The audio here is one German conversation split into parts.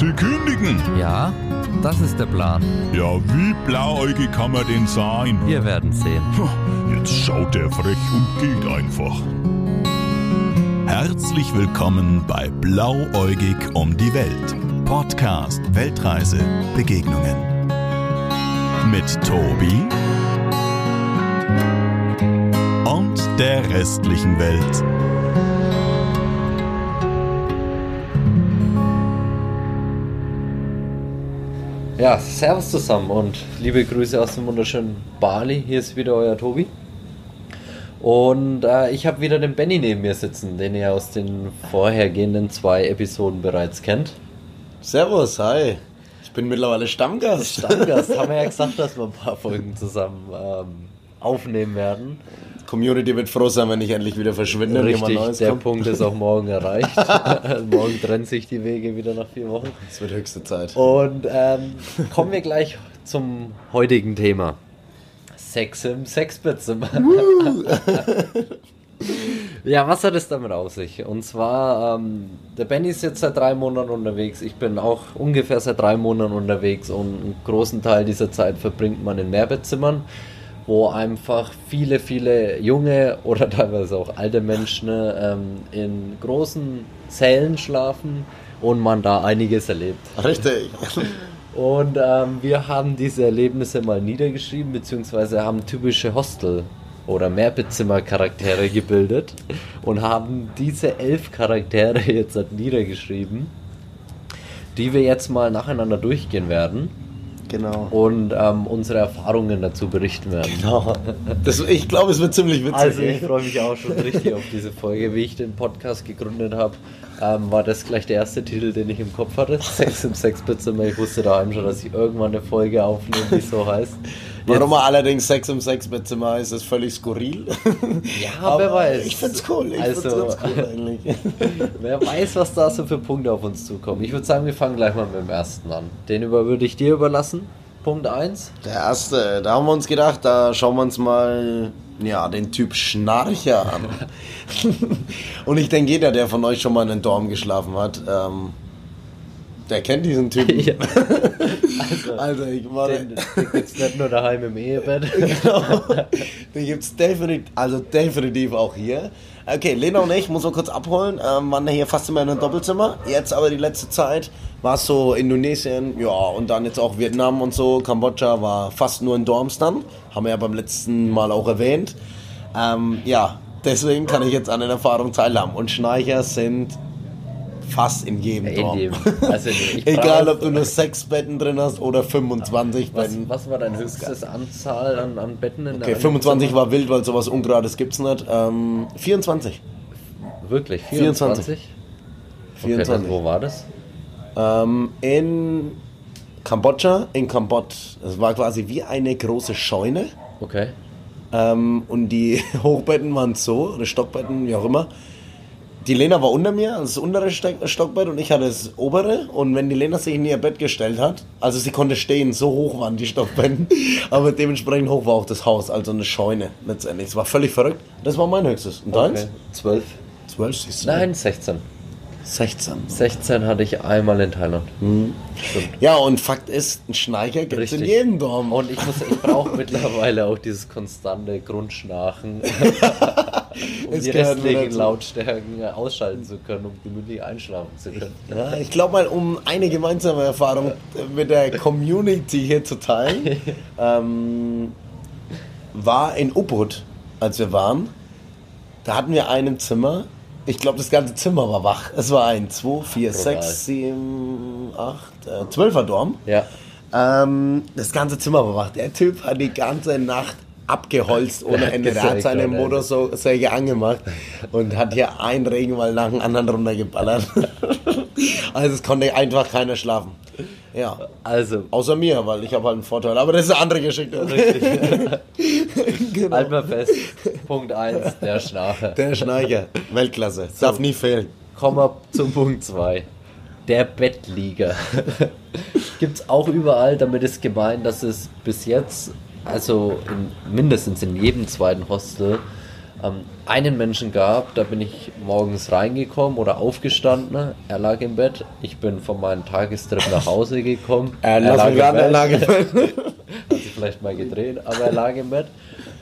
Sie kündigen? Ja, das ist der Plan. Ja, wie blauäugig kann man denn sein? Wir werden sehen. Jetzt schaut er frech und geht einfach. Herzlich willkommen bei Blauäugig um die Welt. Podcast Weltreise Begegnungen. Mit Tobi und der restlichen Welt. Ja, servus zusammen und liebe Grüße aus dem wunderschönen Bali. Hier ist wieder euer Tobi. Und äh, ich habe wieder den Benny neben mir sitzen, den ihr aus den vorhergehenden zwei Episoden bereits kennt. Servus, hi. Ich bin mittlerweile Stammgast. Stammgast, haben wir ja gesagt, dass wir ein paar Folgen zusammen ähm, aufnehmen werden. Community wird froh sein, wenn ich endlich wieder verschwinde Richtig, der kommt. Punkt ist auch morgen erreicht. morgen trennen sich die Wege wieder nach vier Wochen. Es wird höchste Zeit. Und ähm, kommen wir gleich zum heutigen Thema. Sex im Sexbettzimmer. ja, was hat es damit auf sich? Und zwar, ähm, der Benny ist jetzt seit drei Monaten unterwegs. Ich bin auch ungefähr seit drei Monaten unterwegs und einen großen Teil dieser Zeit verbringt man in Mehrbettzimmern, wo einfach viele, viele junge oder teilweise auch alte Menschen ähm, in großen Zellen schlafen und man da einiges erlebt. Richtig. Und ähm, wir haben diese Erlebnisse mal niedergeschrieben, beziehungsweise haben typische Hostel- oder Mehrbettzimmer-Charaktere gebildet und haben diese elf Charaktere jetzt halt niedergeschrieben, die wir jetzt mal nacheinander durchgehen werden Genau. und ähm, unsere Erfahrungen dazu berichten werden. genau. Das, ich glaube, es wird ziemlich witzig. Also ich freue mich auch schon richtig auf diese Folge. Wie ich den Podcast gegründet habe, ähm, war das gleich der erste Titel, den ich im Kopf hatte. Sex im Sexbettzimmer. Ich wusste daheim schon, dass ich irgendwann eine Folge aufnehme, die so heißt. Warum er allerdings Sex im Sexbettzimmer ist, ist völlig skurril. Ja, wer weiß. Ich find's cool. Ich Also- find's cool eigentlich. Wer weiß, was da so für Punkte auf uns zukommen. Ich würde sagen, wir fangen gleich mal mit dem ersten an. Den über würde ich dir überlassen. Punkt 1. Der erste, da haben wir uns gedacht, da schauen wir uns mal ja, den Typ Schnarcher an. Und ich denke, jeder, der von euch schon mal in einem Dorm geschlafen hat, ähm, der kennt diesen Typen. Ja. Also, ich war. Den, den gibt es nicht nur daheim im Ehebett. genau. Den gibt's definitiv, also definitiv auch hier. Okay, Lena und ich, muss man kurz abholen, ähm, waren hier fast immer in einem Doppelzimmer. Jetzt aber die letzte Zeit war es so Indonesien, ja, und dann jetzt auch Vietnam und so. Kambodscha war fast nur in Dorms dann. Haben wir ja beim letzten Mal auch erwähnt. Ähm, ja, deswegen kann ich jetzt an den Erfahrungen teilhaben. Und Schnarcher sind fast in jedem In Dorm. jedem. Also Egal, ob du nur sechs Betten drin hast oder 25 Was, Betten. was war dein höchstes Anzahl an, an Betten in Okay, einem 25 Zimmer? war wild, weil sowas Ungerades gibt's nicht. Ähm, 24. Wirklich? 24. 24? Okay, 24. dann wo war das? Ähm, in Kambodscha, in Kambodsch. Es war quasi wie eine große Scheune. Okay. Ähm, und die Hochbetten waren so, oder Stockbetten, wie auch immer. Die Lena war unter mir, also das untere Stockbett, und ich hatte das obere. Und wenn die Lena sich in ihr Bett gestellt hat, also sie konnte stehen, so hoch waren die Stockbetten, aber dementsprechend hoch war auch das Haus, also eine Scheune letztendlich. Es war völlig verrückt. Das war mein höchstes. Und deins? okay. 12. 12 siehst du. Nein, 16. 16. 16 hatte ich einmal in Thailand. Ja, und Fakt ist, ein Schnarcher gibt es in jedem Dorm. Und ich, muss- ich brauche mittlerweile auch dieses konstante Grundschnarchen, um Es die restlichen. Lautstärken ausschalten zu können, um gemütlich einschlafen zu können. ja, ich glaube mal, um eine gemeinsame Erfahrung mit der Community hier zu teilen, ähm, war in Ubud, als wir waren. Da hatten wir ein Zimmer. Ich glaube, das ganze Zimmer war wach. Es war ein 2, 4, Brutal. 6, 7, 8, äh, 12er Dorm. Ja. Ähm, das ganze Zimmer war wach. Der Typ hat die ganze Nacht abgeholzt ohne Ende. Der hat seine Ende. Motorsäge angemacht und hat hier einen Regenwald nach dem anderen runtergeballert. also es konnte einfach keiner schlafen. Ja. Also, Außer mir, weil ich habe halt einen Vorteil. Aber das ist eine andere Geschichte. genau. halt mal fest. Punkt 1, der Schnarcher. Der Schneicher. Weltklasse. Darf nie fehlen. Kommen wir zum Punkt 2. Der Bettlieger. Gibt es auch überall, damit ist gemeint, dass es bis jetzt, also in, mindestens in jedem zweiten Hostel, ähm, einen Menschen gab, da bin ich morgens reingekommen oder aufgestanden, er lag im Bett, ich bin von meinem Tagestrip nach Hause gekommen, Äh, lass mich raten, er lag im Bett. vielleicht mal gedreht, aber er lag im Bett.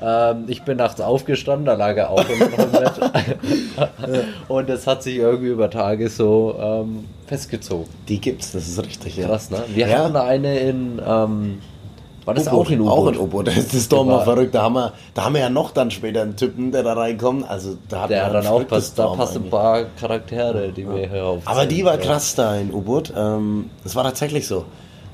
Ähm, ich bin nachts aufgestanden, da lag er auch immer noch im Bett. Und es hat sich irgendwie über Tage so ähm, festgezogen. Die gibt's, das ist richtig, ja. Krass, ne? Wir Ja. hatten eine in, ähm, war das U-Boot, auch in U-Boot? Auch in U-Boot. Das ist doch mal War- verrückt. Da haben, wir, da haben wir ja noch dann später einen Typen, der da reinkommt. Also da hat Der ein dann auch passt, da passen ein paar Charaktere, die wir hier auf. Aber die war krass da in U-Boot. Ähm, das war tatsächlich so.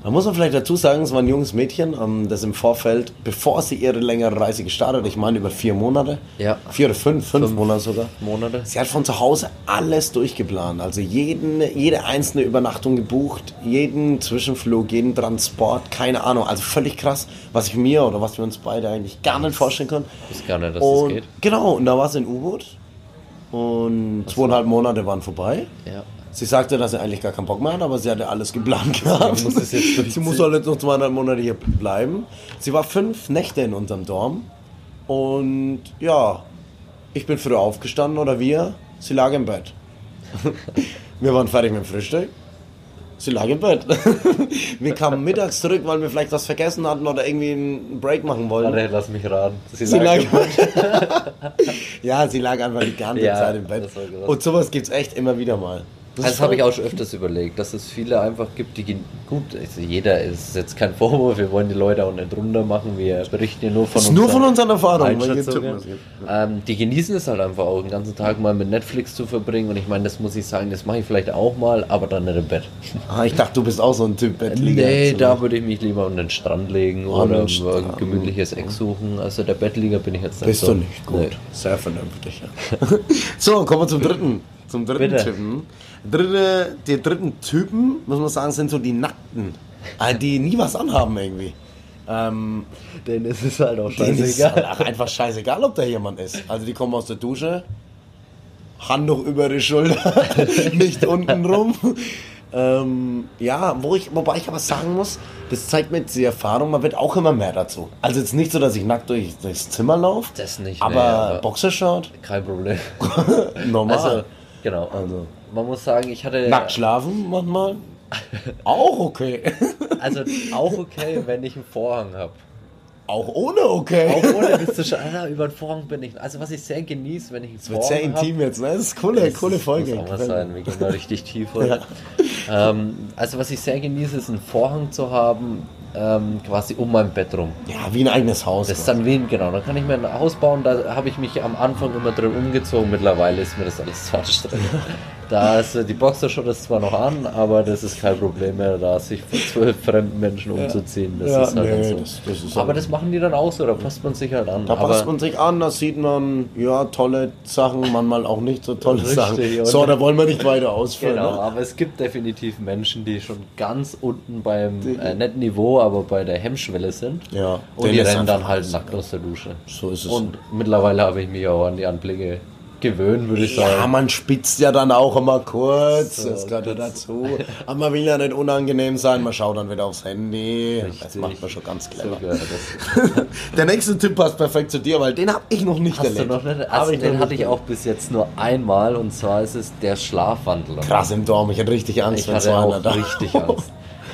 Da muss man vielleicht dazu sagen, es war ein junges Mädchen, ähm, das im Vorfeld, bevor sie ihre längere Reise gestartet, ich meine über vier Monate, Ja. vier oder fünf, fünf, Monate sogar, Monate. Sie hat von zu Hause alles durchgeplant. Also jeden, jede einzelne Übernachtung gebucht, jeden Zwischenflug, jeden Transport, keine Ahnung. Also völlig krass, was ich mir oder was wir uns beide eigentlich gar nicht vorstellen können. Wusste gar nicht, dass und, das geht. Genau, und da war sie in U-Boot. Und zweieinhalb Monate waren vorbei. Ja. Sie sagte, dass sie eigentlich gar keinen Bock mehr hat, aber sie hatte alles geplant gehabt. muss es sie muss halt jetzt noch zweieinhalb Monate hier bleiben. Sie war fünf Nächte in unserem Dorm. Und ja, ich bin früh aufgestanden oder wir. Sie lag im Bett. wir waren fertig mit dem Frühstück. Sie lag im Bett. wir kamen mittags zurück, weil wir vielleicht was vergessen hatten oder irgendwie einen Break machen wollten. Warte, lass mich raten. Sie, Sie lag im Bett. ja, sie lag einfach die ganze Ja, Zeit im Bett. Und sowas gibt's echt immer wieder mal. Das ist habe ich auch schon öfters überlegt, dass es viele einfach gibt, die gut, also jeder ist jetzt kein Vorwurf, wir wollen die Leute auch nicht runter machen, wir berichten ja nur von ist nur von unseren Erfahrungen. Ähm, die genießen es halt einfach auch, den ganzen Tag mal mit Netflix zu verbringen und ich meine, das muss ich sagen, das mache ich vielleicht auch mal, aber dann nicht im Bett. Ah, ich dachte, du bist auch so ein Typ Bettliga. Nee, So. da würde ich mich lieber an den Strand legen An oder den ein Strand. gemütliches Eck suchen. Also der Bettliga bin ich jetzt nicht Bist so. du nicht gut. Nee. Sehr vernünftig. Ja. so, kommen wir zum dritten. Zum dritten Bitte. Typen. Dritte, die dritten Typen, muss man sagen, sind so die Nackten. Ah, Die nie was anhaben irgendwie. Ähm, Denen ist es halt auch denen ist scheißegal. halt einfach scheißegal, ob da jemand ist. Also die kommen aus der Dusche, Handtuch über die Schulter, nicht unten rum. Ähm, ja, wo ich, wobei ich aber sagen muss, das zeigt mir jetzt die Erfahrung, man wird auch immer mehr dazu. Also jetzt nicht so, dass ich nackt durch, durchs Zimmer laufe, Das nicht, aber, nee, aber- Boxershort, Kein Problem. normal. Also, genau. Also. Man muss sagen, ich hatte. nackt schlafen manchmal, auch okay. Also auch okay, wenn ich einen Vorhang habe. auch ohne okay. Auch ohne das zu schauen. Ah, über den Vorhang bin ich. Also was ich sehr genieße, wenn ich einen Vorhang wird sehr intim jetzt, ne? Das ist coole, Das coole Folge. Muss auch was sein, wir gehen da richtig tief heute. ähm, also was ich sehr genieße, ist einen Vorhang zu haben, ähm, quasi um mein Bett rum. Ja, wie ein eigenes Haus. Das ist dann wie, genau, dann kann ich mir ein Haus bauen, da habe ich mich am Anfang immer drin umgezogen, mittlerweile ist mir das alles zu anstrengend. Da ist äh, die Boxershot ist zwar noch an, aber das ist kein Problem mehr, da sich von zwölf fremden Menschen umzuziehen. Das Ja, ist halt nee, so. das- das ist aber halt- das machen die dann auch so, da passt man sich halt an. Da aber passt man sich an, da sieht man, ja, tolle Sachen, manchmal auch nicht so tolle Richtig, Sachen. So, da wollen wir nicht weiter ausführen. Genau, Ne? aber es gibt definitiv Menschen, die schon ganz unten beim äh, netten Niveau, aber bei der Hemmschwelle sind. Ja, Und die rennen dann halt nackt aus der Dusche. So ist es. Und mittlerweile habe ich mich auch an die Anblicke gewöhnt, würde ich Ja, sagen. man spitzt ja dann auch immer kurz, So, das gehört ja das- dazu. Aber man will ja nicht unangenehm sein, man schaut dann wieder aufs Handy. Das Richtig. macht man schon ganz clever. So das. Der nächste Tipp passt perfekt zu dir, weil den habe ich noch nicht Hast du erlebt. noch nicht? Noch den nicht hatte ich auch bis jetzt nur einmal und zwar ist es der Schlafwandler. Krass im Dorm, ich hatte richtig Angst, Ich wenn so hatte einer auch da richtig Angst.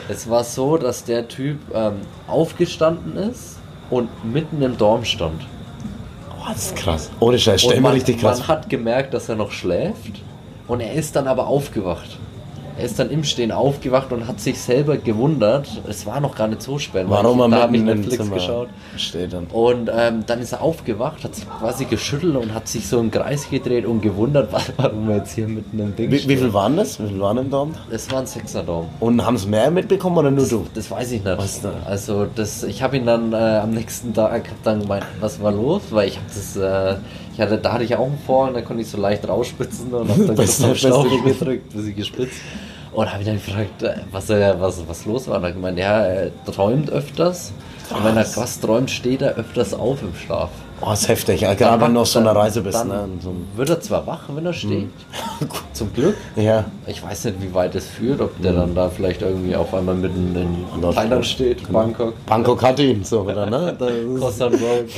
Es war so, dass der Typ ähm, aufgestanden ist und mitten im Dorm stand. Oh, das ist krass. Ohne Scheiß, stell man, richtig krass man hat gemerkt, dass er noch schläft und er ist dann aber aufgewacht. Er ist dann im Stehen aufgewacht und hat sich selber gewundert. Es war noch gar nicht so spät. Warum ich, er da habe ich Netflix Zimmer geschaut. steht dann. Und ähm, dann ist er aufgewacht, hat sich quasi geschüttelt und hat sich so im Kreis gedreht und gewundert, warum er jetzt hier mitten im Ding Wie, wie steht. viel waren das? Wie viel waren im Dorm? Es war ein Sechser-Dom. Und haben es mehr mitbekommen oder nur du? Das weiß ich nicht. Weißt du? Also das, ich habe ihn dann äh, am nächsten Tag hab dann gemeint, was war los? Weil ich habe das, äh, ich hatte, da hatte ich auch einen Vorhang, da konnte ich so leicht rausspitzen und habe dann auf beste- gedrückt, bis ich gespritzt. Und habe ihn dann gefragt, äh, was, er, was, was los war. Und er gemeint, ja, er träumt öfters. Und wenn er was träumt, steht er öfters auf im Schlaf. Oh, ist heftig, ja, gerade wenn du auf so einer Reise bist. Dann Ne? So. wird er zwar wach, wenn er steht. Zum Glück. Ja, Ich weiß nicht, wie weit es führt, ob der dann da vielleicht irgendwie auf einmal mitten in Thailand steht, Bangkok. Bangkok hat ihn so wieder, ne? San Road.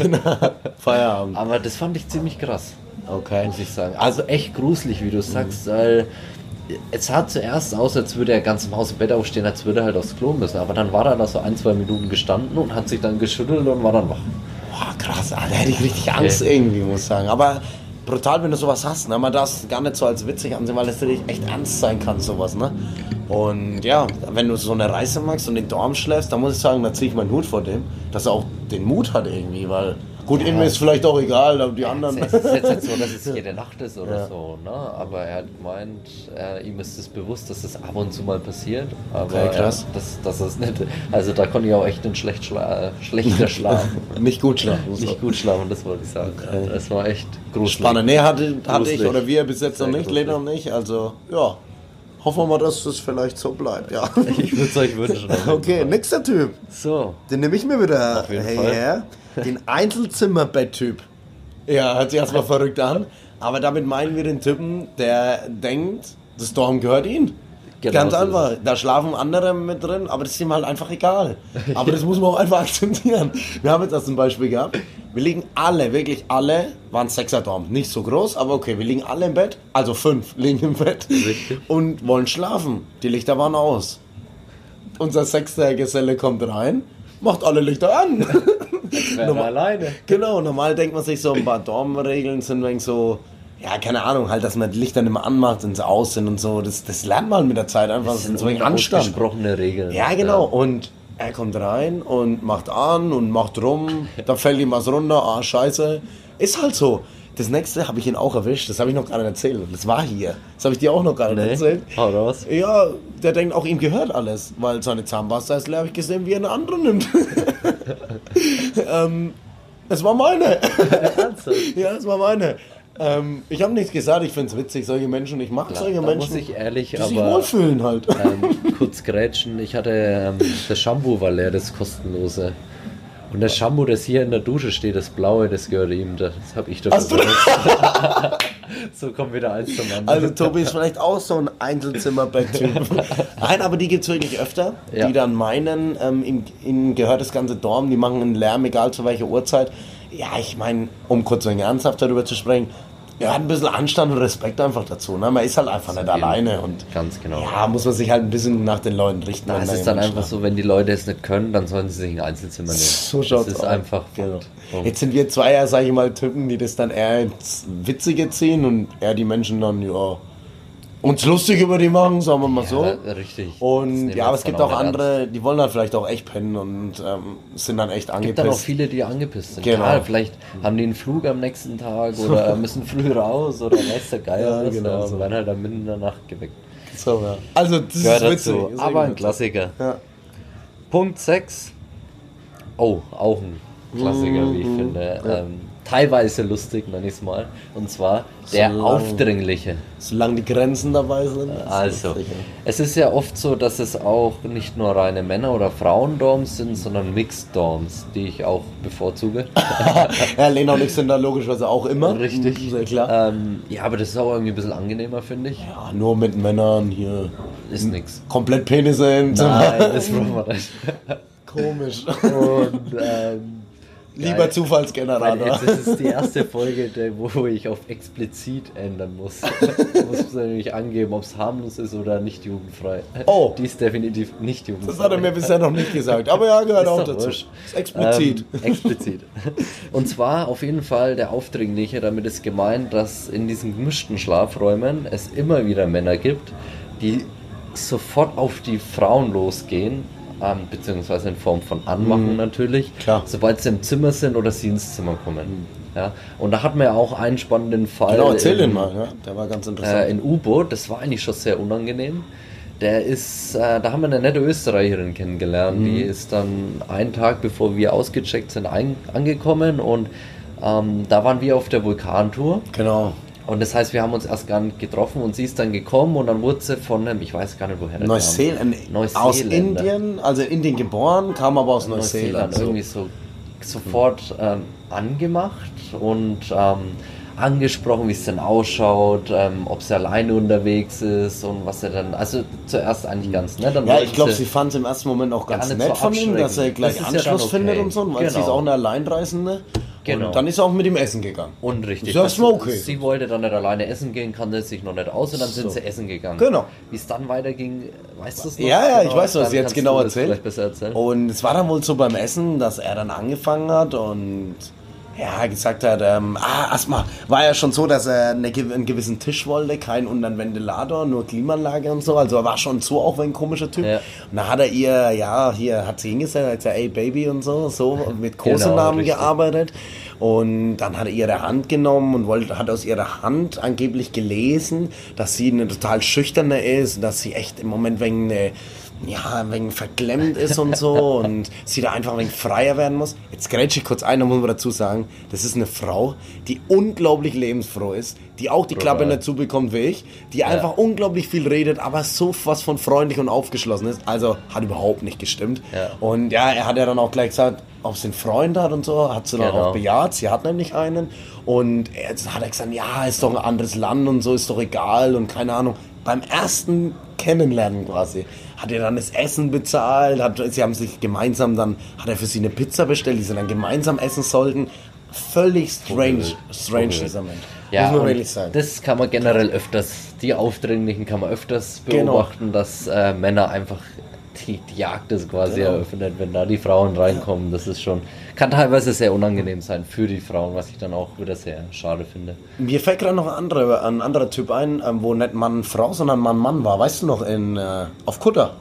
Feierabend. Aber das fand ich ziemlich krass, Okay. muss ich sagen. Also echt gruselig, wie du sagst, weil es sah zuerst aus, als würde er ganz im Haus im Bett aufstehen, als würde er halt aufs Klo müssen. Aber dann war er da so ein, zwei Minuten gestanden und hat sich dann geschüttelt und war dann wach. Boah, krass, Alter, da hätte ich richtig Angst irgendwie, muss ich sagen. Aber brutal, wenn du sowas hast, ne? Man darf es gar nicht so als witzig ansehen, weil es natürlich echt ernst sein kann, sowas, ne? Und ja, wenn du so eine Reise machst und den Dorm schläfst, dann muss ich sagen, da ziehe ich meinen Hut vor dem, dass er auch den Mut hat irgendwie, weil gut, ihm ist vielleicht auch egal, aber die anderen. Es ist jetzt nicht so, dass es jede Nacht ist oder Ja. so, ne? Aber er hat gemeint, äh, ihm ist es bewusst, dass das ab und zu mal passiert. Aber Okay, krass. Er, dass, dass es nicht. Also da konnte ich auch echt einen schlecht schla äh, schlechter schlafen. nicht gut schlafen. Nicht gut schlafen, das wollte ich sagen. Okay. Das war echt gruselig. Spannend. Nee, hatte, hatte ich oder wir bis jetzt noch nicht. Lena und ich. Also, ja. Hoffen wir mal, dass das vielleicht so bleibt, ja. Ich würde es euch wünschen. Okay, nächster Typ. So, Den nehme ich mir wieder Auf jeden Fall. Den Einzelzimmerbett-Typ. Ja, hört sich erstmal verrückt an. Aber damit meinen wir den Typen, der denkt, das Dorm gehört ihm. Genau Ganz so ist einfach. Da schlafen andere mit drin, aber das ist ihm halt einfach egal. Aber das muss man auch einfach akzeptieren. Wir haben jetzt das zum Beispiel gehabt. Wir liegen alle, wirklich alle, waren Sechser-Dorm. Nicht so groß, aber okay, wir liegen alle im Bett. Also fünf liegen im Bett. Und wollen schlafen. Die Lichter waren aus. Unser sechster Geselle kommt rein, macht alle Lichter an. Normal- alleine. Genau, normal denkt man sich so, ein paar Dormregeln sind wegen so, ja, keine Ahnung, halt, dass man die Lichter nicht mehr anmacht und sie aus sind und so. Das, das lernt man mit der Zeit einfach. Das sind so ein Anstand. Gesprochene Regeln. Ja, genau. Und er kommt rein und macht an und macht rum. Da fällt ihm was runter. Ah, scheiße. Ist halt so. Das nächste habe ich ihn auch erwischt. Das habe ich noch nicht erzählt. Das war hier. Das habe ich dir auch noch nicht Nee. erzählt. Hau raus. Ja, der denkt auch, ihm gehört alles, weil seine Zahnpasta ist leer, habe ich gesehen, wie er eine andere nimmt. ähm, es war meine. ja, es war meine. Ähm, ich habe nichts gesagt, ich finde es witzig, solche Menschen, ich mag solche Menschen, muss ich ehrlich, die sich aber wohlfühlen halt. ähm, kurz grätschen. Ich hatte ähm, das Shampoo war leer, das kostenlose. Und das Shampoo, das hier in der Dusche steht, das blaue, das gehört ihm. Das habe ich dafür Hast du so kommt wieder eins zum anderen. Also Tobi ist vielleicht auch so ein Einzelzimmerbett-Typ. Nein, aber die gibt es wirklich öfter, Ja. die dann meinen, ähm, ihnen, ihnen gehört das ganze Dorm, die machen einen Lärm, egal zu welcher Uhrzeit. Ja, ich meine, um kurz ein ernsthaft darüber zu sprechen, ja, ein bisschen Anstand und Respekt einfach dazu. Ne? Man ist halt einfach nicht alleine und Ganz genau. ja, muss man sich halt ein bisschen nach den Leuten richten. Da wenn ist da es dann einfach so, wenn die Leute es nicht können, dann sollen sie sich ein Einzelzimmer nehmen. So schaut's Das ist aus. einfach Genau. Punkt. Jetzt sind wir zwei ja, sage ich mal, Typen, die das dann eher ins Witzige ziehen und eher die Menschen dann, ja, uns lustig über die machen, sagen wir mal so. Ja, richtig. Das Und ja, aber es gibt auch andere, die wollen dann vielleicht auch echt pennen und ähm, sind dann echt Es angepisst. gibt dann auch viele, die angepisst sind. Genau. Klar, vielleicht haben die einen Flug am nächsten Tag oder müssen früh raus oder weiß der Geier Ja, was, genau aber so. werden halt dann mitten in der Nacht geweckt. so, ja. Also das Gehört ist witzig. dazu. ist Aber ein. Klassiker. Ja. Punkt 6. Oh, auch ein Klassiker, wie ich Mhm, finde. Ähm, teilweise lustig, nenne ich es mal. Und zwar der Solange- Aufdringliche. Solange die Grenzen dabei sind. Also, es ist ja oft so, dass es auch nicht nur reine Männer- oder Frauendorms sind, sondern Mixed-Dorms, die ich auch bevorzuge. ja, Lena und ich sind da logischerweise auch immer. Richtig. Sehr klar. ähm, ja, aber das ist auch irgendwie ein bisschen angenehmer, finde ich. Ja, nur mit Männern hier. Ist nix. Komplett Penisse im Nein, das brauchen wir nicht. Komisch. Und, ähm, Lieber. Zufallsgenerator. Jetzt ist es die erste Folge, wo ich auf explizit ändern muss. Da muss nämlich angeben, ob es harmlos ist oder nicht jugendfrei. Oh. Die ist definitiv nicht jugendfrei. Das hat er mir bisher noch nicht gesagt. Aber ja, gehört Ist auch dazu. Ist explizit. Ähm, explizit. Und zwar auf jeden Fall der Aufdringliche, damit ist gemeint, dass in diesen gemischten Schlafräumen es immer wieder Männer gibt, die sofort auf die Frauen losgehen, ähm, beziehungsweise in Form von Anmachen natürlich, Mhm. Klar. Mhm. sobald sie im Zimmer sind oder sie ins Zimmer kommen. Ja? Und da hatten wir ja auch einen spannenden Fall. genau, erzähl in- den mal. Ja? Der war ganz interessant. äh, in U-Boot, das war eigentlich schon sehr unangenehm. Der ist, äh, da haben wir eine nette Österreicherin kennengelernt. Mhm. Die ist dann einen Tag bevor wir ausgecheckt sind ein, angekommen und ähm, da waren wir auf der Vulkantour. genau. Und das heißt, wir haben uns erst gar nicht getroffen und sie ist dann gekommen und dann wurde sie von einem, ich weiß gar nicht woher Neuseeland. kam. Aus Neuseeländer. Indien, also in Indien geboren, kam aber aus Neuseeland. Neuseeland, so. irgendwie so sofort ähm, angemacht und ähm, angesprochen, wie es denn ausschaut, ähm, ob sie alleine unterwegs ist und was er dann. Also zuerst eigentlich ganz nett. Dann Ja, ich glaube, sie fand es im ersten Moment auch ganz nett so von ihm, dass er gleich Das ja Anschluss dann okay. findet und so, weil sie ist Genau. auch eine Alleinreisende. Genau. Und dann ist er auch mit ihm essen gegangen. Und richtig. Ist ja das- okay. Sie wollte dann nicht alleine essen gehen, kannte sich noch nicht aus und dann sind So. sie essen gegangen. Genau. Wie es dann weiterging, weißt du es noch? Ja, ja, ich Genau, weiß, was sie jetzt genau erzählt. Und es war dann wohl so beim Essen, dass er dann angefangen hat und ja, gesagt hat, ähm, ah, erstmal war ja schon so, dass er eine, einen gewissen Tisch wollte, kein und dann Ventilator, nur Klimaanlage und so. Also er war schon so auch ein komischer Typ. Ja. Und da hat er ihr, ja, hier hat sie hingesetzt, hat gesagt, ey Baby und so, so mit Kosenamen richtig. gearbeitet. Und dann hat er ihre Hand genommen und wollte, hat aus ihrer Hand angeblich gelesen, dass sie eine total schüchterne ist, dass sie echt im Moment wegen eine ja, ein wenig verklemmt ist und so und sie da einfach ein wenig freier werden muss. Jetzt grätsche ich kurz ein, da muss man dazu sagen, das ist eine Frau, die unglaublich lebensfroh ist, die auch die Klappe nicht zubekommt wie ich, die einfach unglaublich viel redet, aber so was von freundlich und aufgeschlossen ist. Also hat überhaupt nicht gestimmt. Ja. Und ja, er hat ja dann auch gleich gesagt, ob sie einen Freund hat und so, hat sie dann Genau. auch bejaht. Sie hat nämlich einen. Und jetzt hat er gesagt, ja, ist doch ein anderes Land und so, ist doch egal und keine Ahnung. Beim ersten Kennenlernen quasi hat er dann das Essen bezahlt, hat, sie haben sich gemeinsam dann, hat er für sie eine Pizza bestellt, die sie dann gemeinsam essen sollten. Völlig strange, strange dieser Mensch. Ja, muss man wirklich sagen. das kann man generell öfters, die Aufdringlichen kann man öfters Genau. beobachten, dass äh, Männer einfach die, die Jagd ist quasi Genau. eröffnet, wenn da die Frauen reinkommen. Das ist schon, kann teilweise sehr unangenehm sein für die Frauen, was ich dann auch wieder sehr schade finde. Mir fällt gerade noch ein anderer, ein anderer Typ ein, ähm, wo nicht Mann Frau, sondern Mann Mann war. Weißt du noch, in, äh, auf Kutter?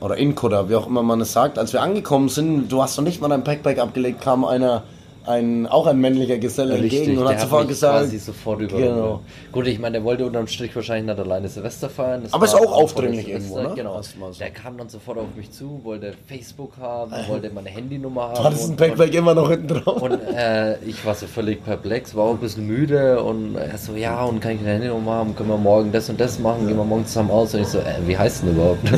Oder in Kutter, wie auch immer man es sagt. Als wir angekommen sind, du hast noch nicht mal dein Packbag abgelegt, kam einer, ein, auch ein männlicher Geselle entgegen und hat sofort gesagt, quasi sofort über. Genau. Gut, ich meine, der wollte unterm Strich wahrscheinlich nicht alleine Silvester feiern. Das Aber ist auch aufdringlich irgendwo, ne? Genau. So. Der kam dann sofort auf mich zu, wollte Facebook haben, wollte meine Handynummer haben. du hattest ein Packbag immer noch hinten drauf. Und äh, ich war so völlig perplex, war auch ein bisschen müde und er so, ja, und kann ich eine Handynummer haben, können wir morgen das und das machen, gehen wir morgen zusammen aus. Und ich so, äh, wie heißt denn überhaupt?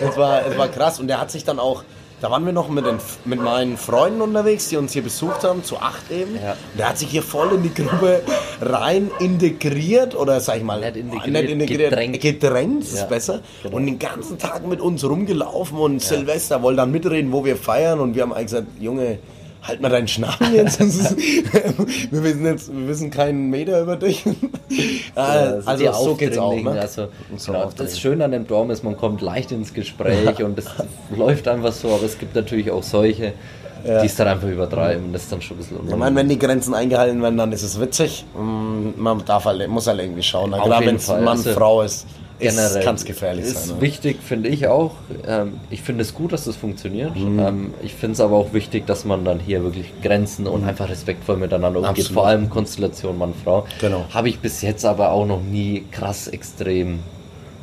Es war, es war krass und der hat sich dann auch, da waren wir noch mit, den, mit meinen Freunden unterwegs, die uns hier besucht haben, zu acht eben. Ja. Der hat sich hier voll in die Gruppe rein integriert oder sag ich mal, Nicht integriert, gedrängt. gedrängt ist Ja, besser. genau. Und den ganzen Tag mit uns rumgelaufen und Silvester wollte dann mitreden, wo wir feiern und wir haben eigentlich gesagt, Junge, halt mal deinen Schnappen jetzt. Ist- wir wissen jetzt, wir wissen keinen Meter über dich. sind also so geht's auch. Ne? Also, So genau, das Schöne an dem Dorm ist, man kommt leicht ins Gespräch und es läuft einfach so, aber es gibt natürlich auch solche, die es dann einfach übertreiben das ist dann schon ein bisschen Ich unangenehm. meine, wenn die Grenzen eingehalten werden, dann ist es witzig. Mm, Man darf halt, muss halt irgendwie schauen. Auf Gerade wenn es. Mann, Also, Frau ist, generell kann es gefährlich ist sein. ne? wichtig, finde ich auch. Ähm, ich finde es gut, dass das funktioniert. Mhm. Ähm, ich finde es aber auch wichtig, dass man dann hier wirklich Grenzen und einfach respektvoll miteinander umgeht. Mhm. Absolut. Vor allem Konstellation Mann-Frau. Genau. Habe ich bis jetzt aber auch noch nie krass extrem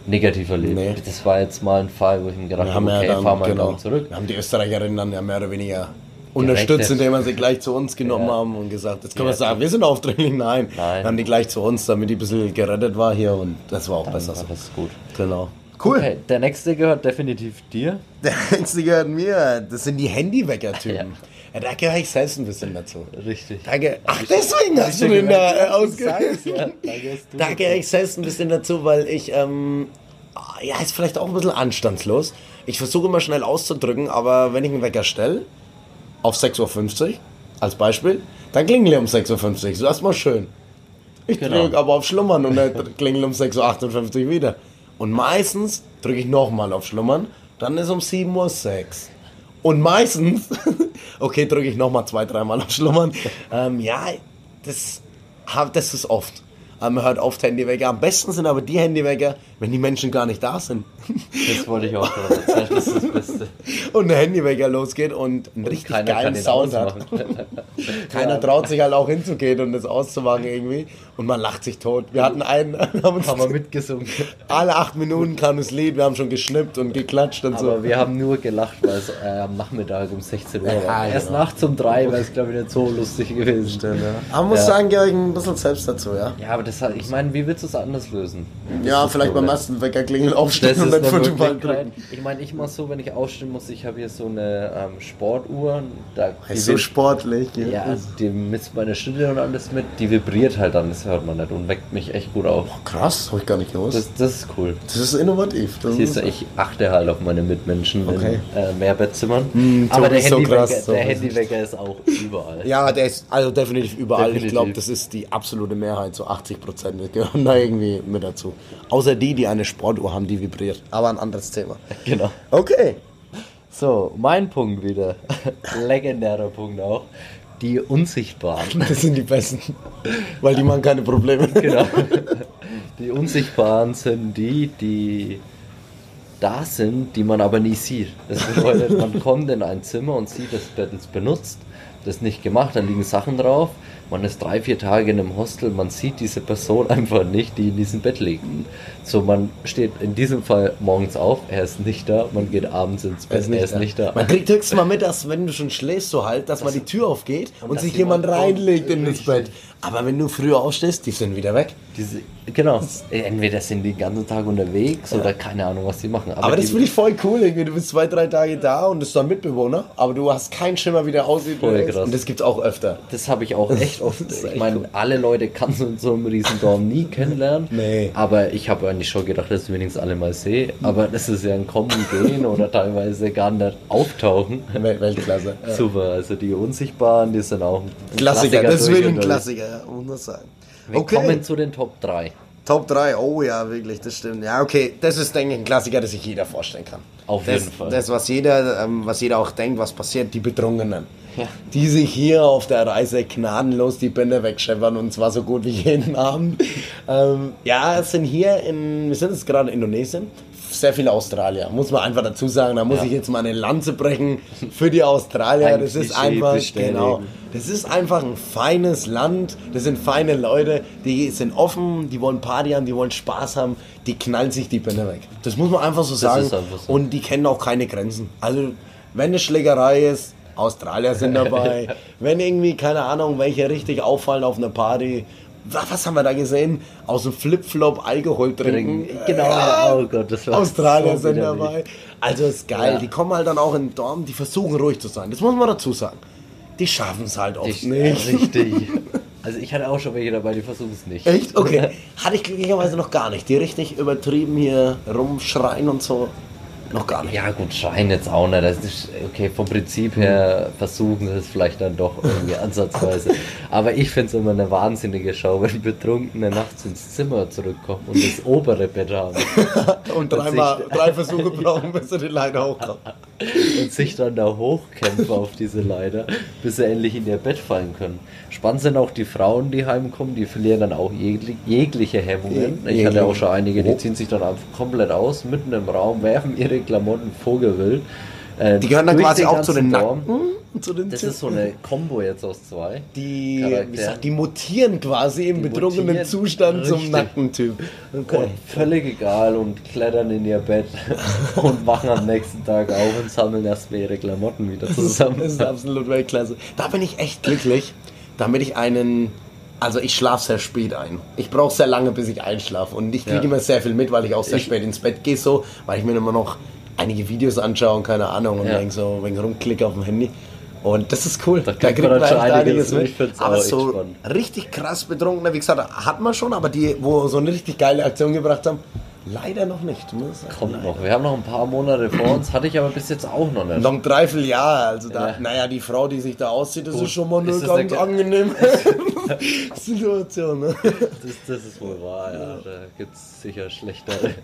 negativ erlebt. Nee. Das war jetzt mal ein Fall, wo ich mir gedacht habe, okay, ja dann, fahr mal genau. zurück. wir haben die Österreicherinnen dann ja mehr oder weniger unterstützt, indem wir sie gleich zu uns genommen Ja. haben und gesagt, jetzt können Ja. wir sagen, wir sind aufdringlich. Nein. Nein. Wir haben die gleich zu uns, damit die ein bisschen gerettet war hier und das war auch besser Dann so. war das gut. Genau. Cool. Okay, der nächste gehört definitiv dir. Der nächste gehört mir. Das sind die Handywecker-Typen. Ja. Ja. da gehöre ich selbst ein bisschen dazu. Richtig. Da ge- Ach, deswegen hast du den da äh, ausgehört. ja. Da gehe ich selbst ein bisschen dazu, weil ich, ähm, ja, ist vielleicht auch ein bisschen anstandslos. Ich versuche immer schnell auszudrücken, aber wenn ich einen Wecker stelle, auf 6.50 Uhr, als Beispiel, dann klingelt er um 6.50 Uhr. So erstmal schön. Ich Genau. drücke aber auf Schlummern und er klingelt um 6.58 Uhr wieder. Und meistens drücke ich nochmal auf Schlummern, dann ist um 7.06 Uhr. Und meistens, okay, drücke ich nochmal zwei, dreimal auf Schlummern. Ähm, ja, das, das ist oft. Ähm, Man hört oft Handywecker. Am besten sind aber die Handywecker, wenn die Menschen gar nicht da sind. Das wollte ich auch gerade erzählen. Das ist das Beste. Und der Handywecker losgeht und einen richtig Keiner kann geilen Sound hat. Keiner traut sich halt auch hinzugehen und das auszumachen irgendwie. Und man lacht sich tot. Wir hatten einen, haben uns Haben wir mitgesungen. alle acht Minuten kam das Lied, wir haben schon geschnippt und geklatscht und so. Aber wir haben nur gelacht, weil es äh, am Nachmittag um 16 Uhr Ja, war. Erst genau. nachts um drei wäre es, glaube ich, nicht so lustig gewesen. Aber man muss Ja. sagen, Georg, ein bisschen selbst dazu, ja? Ja, aber das hat, ich meine, wie willst du es anders lösen? Das Ja, vielleicht beim aufstehen Das und dann Möglichkeit. drücken. Ich meine, ich mache so, wenn ich aufstehen muss, ich habe hier so eine ähm, Sportuhr. Da, Ist so sportlich. ja, die misst meine Schritte und alles mit. Die vibriert halt dann, das hört man nicht und weckt mich echt gut auf. Krass, habe ich gar nicht gewusst. Das, das ist cool. Das ist innovativ. Das Siehst du, ich achte halt auf meine Mitmenschen Okay. in äh, Mehrbettzimmern. Hm, Aber der so Handywecker, krass, der. Handywecker ist auch überall. Ja, der ist also definitiv überall. Ich Definitiv. glaube, das ist die absolute Mehrheit, so 80 Prozent gehören da irgendwie mit dazu. Außer die, die eine Sportuhr haben, die vibriert. Aber ein anderes Thema. Genau. Okay. So, mein Punkt wieder. Legendärer Punkt auch. Die Unsichtbaren. Das sind die Besten. Weil die machen keine Probleme. genau. Die Unsichtbaren sind die, die da sind, die man aber nie sieht. Das bedeutet, man kommt in ein Zimmer und sieht, das Bett ist benutzt, das nicht gemacht, da liegen Sachen drauf. Man ist drei, vier Tage in einem Hostel, man sieht diese Person einfach nicht, die in diesem Bett liegt. So, man steht in diesem Fall morgens auf, er ist nicht da, man geht abends ins Bett, er ist nicht da. Man kriegt höchstens mal mit, dass wenn du schon schläfst, so halt, dass mal die Tür aufgeht und, dass sich jemand reinlegt in das. Bett. Aber wenn du früher aufstehst, die sind wieder weg. Diese, genau, entweder sind die den ganzen Tag unterwegs oder keine Ahnung, was die machen. Aber das die, finde ich voll cool, irgendwie. Du bist zwei, drei Tage da und bist dann Mitbewohner, aber du hast keinen Schimmer, wie der aussieht. Voll er ist. krass. Und das gibt's auch öfter. Das habe ich auch echt oft. Das ist Ich echt meine, cool. alle Leute kannst du in so einem riesen Dorm nie kennenlernen. Nee. Aber ich habe eigentlich schon gedacht, dass ich wenigstens alle mal sehe. Aber das ist ja ein Kommen, Gehen oder teilweise gar nicht auftauchen. Wel- Weltklasse. Super, also die Unsichtbaren, die sind auch ein Klassiker, das ist durch wirklich ein. Klassiker, ja, muss man sagen. Wir Okay, kommen zu den Top 3. Top 3, oh ja, wirklich, das stimmt. Ja, okay, das ist, denke ich, ein Klassiker, das sich jeder vorstellen kann. Auf das, jeden Fall. Das, was jeder, ähm, was jeder auch denkt, was passiert, die Betrunkenen. Ja. Die sich hier auf der Reise gnadenlos die Bänder wegscheppern und zwar so gut wie jeden Abend. ähm, ja, es sind hier in, wir sind jetzt gerade in Indonesien, sehr viele Australier, muss man einfach dazu sagen. Da muss Ja. ich jetzt mal eine Lanze brechen für die Australier. Ein das ist einfach, genau, das ist einfach ein feines Land, das sind feine Leute, die sind offen, die wollen Party haben, die wollen Spaß haben, die knallen sich die Birne weg. Das muss man einfach so sagen. einfach so. Und die kennen auch keine Grenzen. Also, wenn eine Schlägerei ist, Australier sind dabei. wenn irgendwie, keine Ahnung, welche richtig auffallen auf einer Party. wa- Was haben wir da gesehen? Aus dem Flipflop Alkohol trinken. Genau, Ja. oh Gott, das war Australier so sind dabei. Also ist geil. Ja. Die kommen halt dann auch in den Dorm, die versuchen ruhig zu sein. Das muss man dazu sagen. Die schaffen es halt oft Ich, nicht. Richtig. Also ich hatte auch schon welche dabei, die versuchen es nicht. Echt? Okay. Hatte ich glücklicherweise noch gar nicht. Die richtig übertrieben hier rumschreien und so. Noch gar nicht. Ja gut, Schein jetzt auch nicht. Das ist, okay, vom Prinzip her versuchen sie es vielleicht dann doch irgendwie ansatzweise. Aber ich finde es immer eine wahnsinnige Show, wenn Betrunkene nachts ins Zimmer zurückkommen und das obere Bett haben Und dreimal, drei Versuche brauchen, bis sie die Leiter hochkommen. und sich dann da hochkämpfen auf diese Leiter, bis sie endlich in ihr Bett fallen können. Spannend sind auch die Frauen, die heimkommen, die verlieren dann auch jegli jegliche Hemmungen. Ich hatte auch schon einige, die ziehen sich dann einfach komplett aus, mitten im Raum, werfen ihre Klamotten vogelwild. äh, Die gehören dann quasi auch zu den Dorm. Nackten. Zu den Das ist so eine Combo jetzt aus zwei. Die, sagt, die mutieren quasi im Die betrunkenen. Zustand zum Richtig. nackten Typ. Okay. Und völlig egal und klettern in ihr Bett und wachen am nächsten Tag auf und sammeln erstmal ihre Klamotten wieder zusammen. Das ist absolut Weltklasse. Da bin ich echt glücklich, damit ich einen. Also ich schlafe sehr spät ein. Ich brauche sehr lange, bis ich einschlafe. Und ich kriege Ja. immer sehr viel mit, weil ich auch sehr Ich- spät ins Bett gehe, so, weil ich mir immer noch einige Videos anschaue und keine Ahnung und Ja. denk so, wenn ich rumklicke auf dem Handy. Und das ist cool. Da, kriegt kriegt man man schon einiges einiges mit. Aber so spannend. richtig krass betrunkener, wie gesagt, hat man schon, aber die, wo so eine richtig geile Aktion gebracht haben, leider noch nicht. Kommt noch. Wir haben noch ein paar Monate vor uns, hatte ich aber bis jetzt auch noch nicht. Noch ein Dreivierteljahr, also da, Ja. naja, die Frau, die sich da auszieht, das Gut. ist schon mal eine ganz eine- angenehme Situation. Ne? Das, das ist wohl wahr, ja. Da gibt es sicher schlechtere.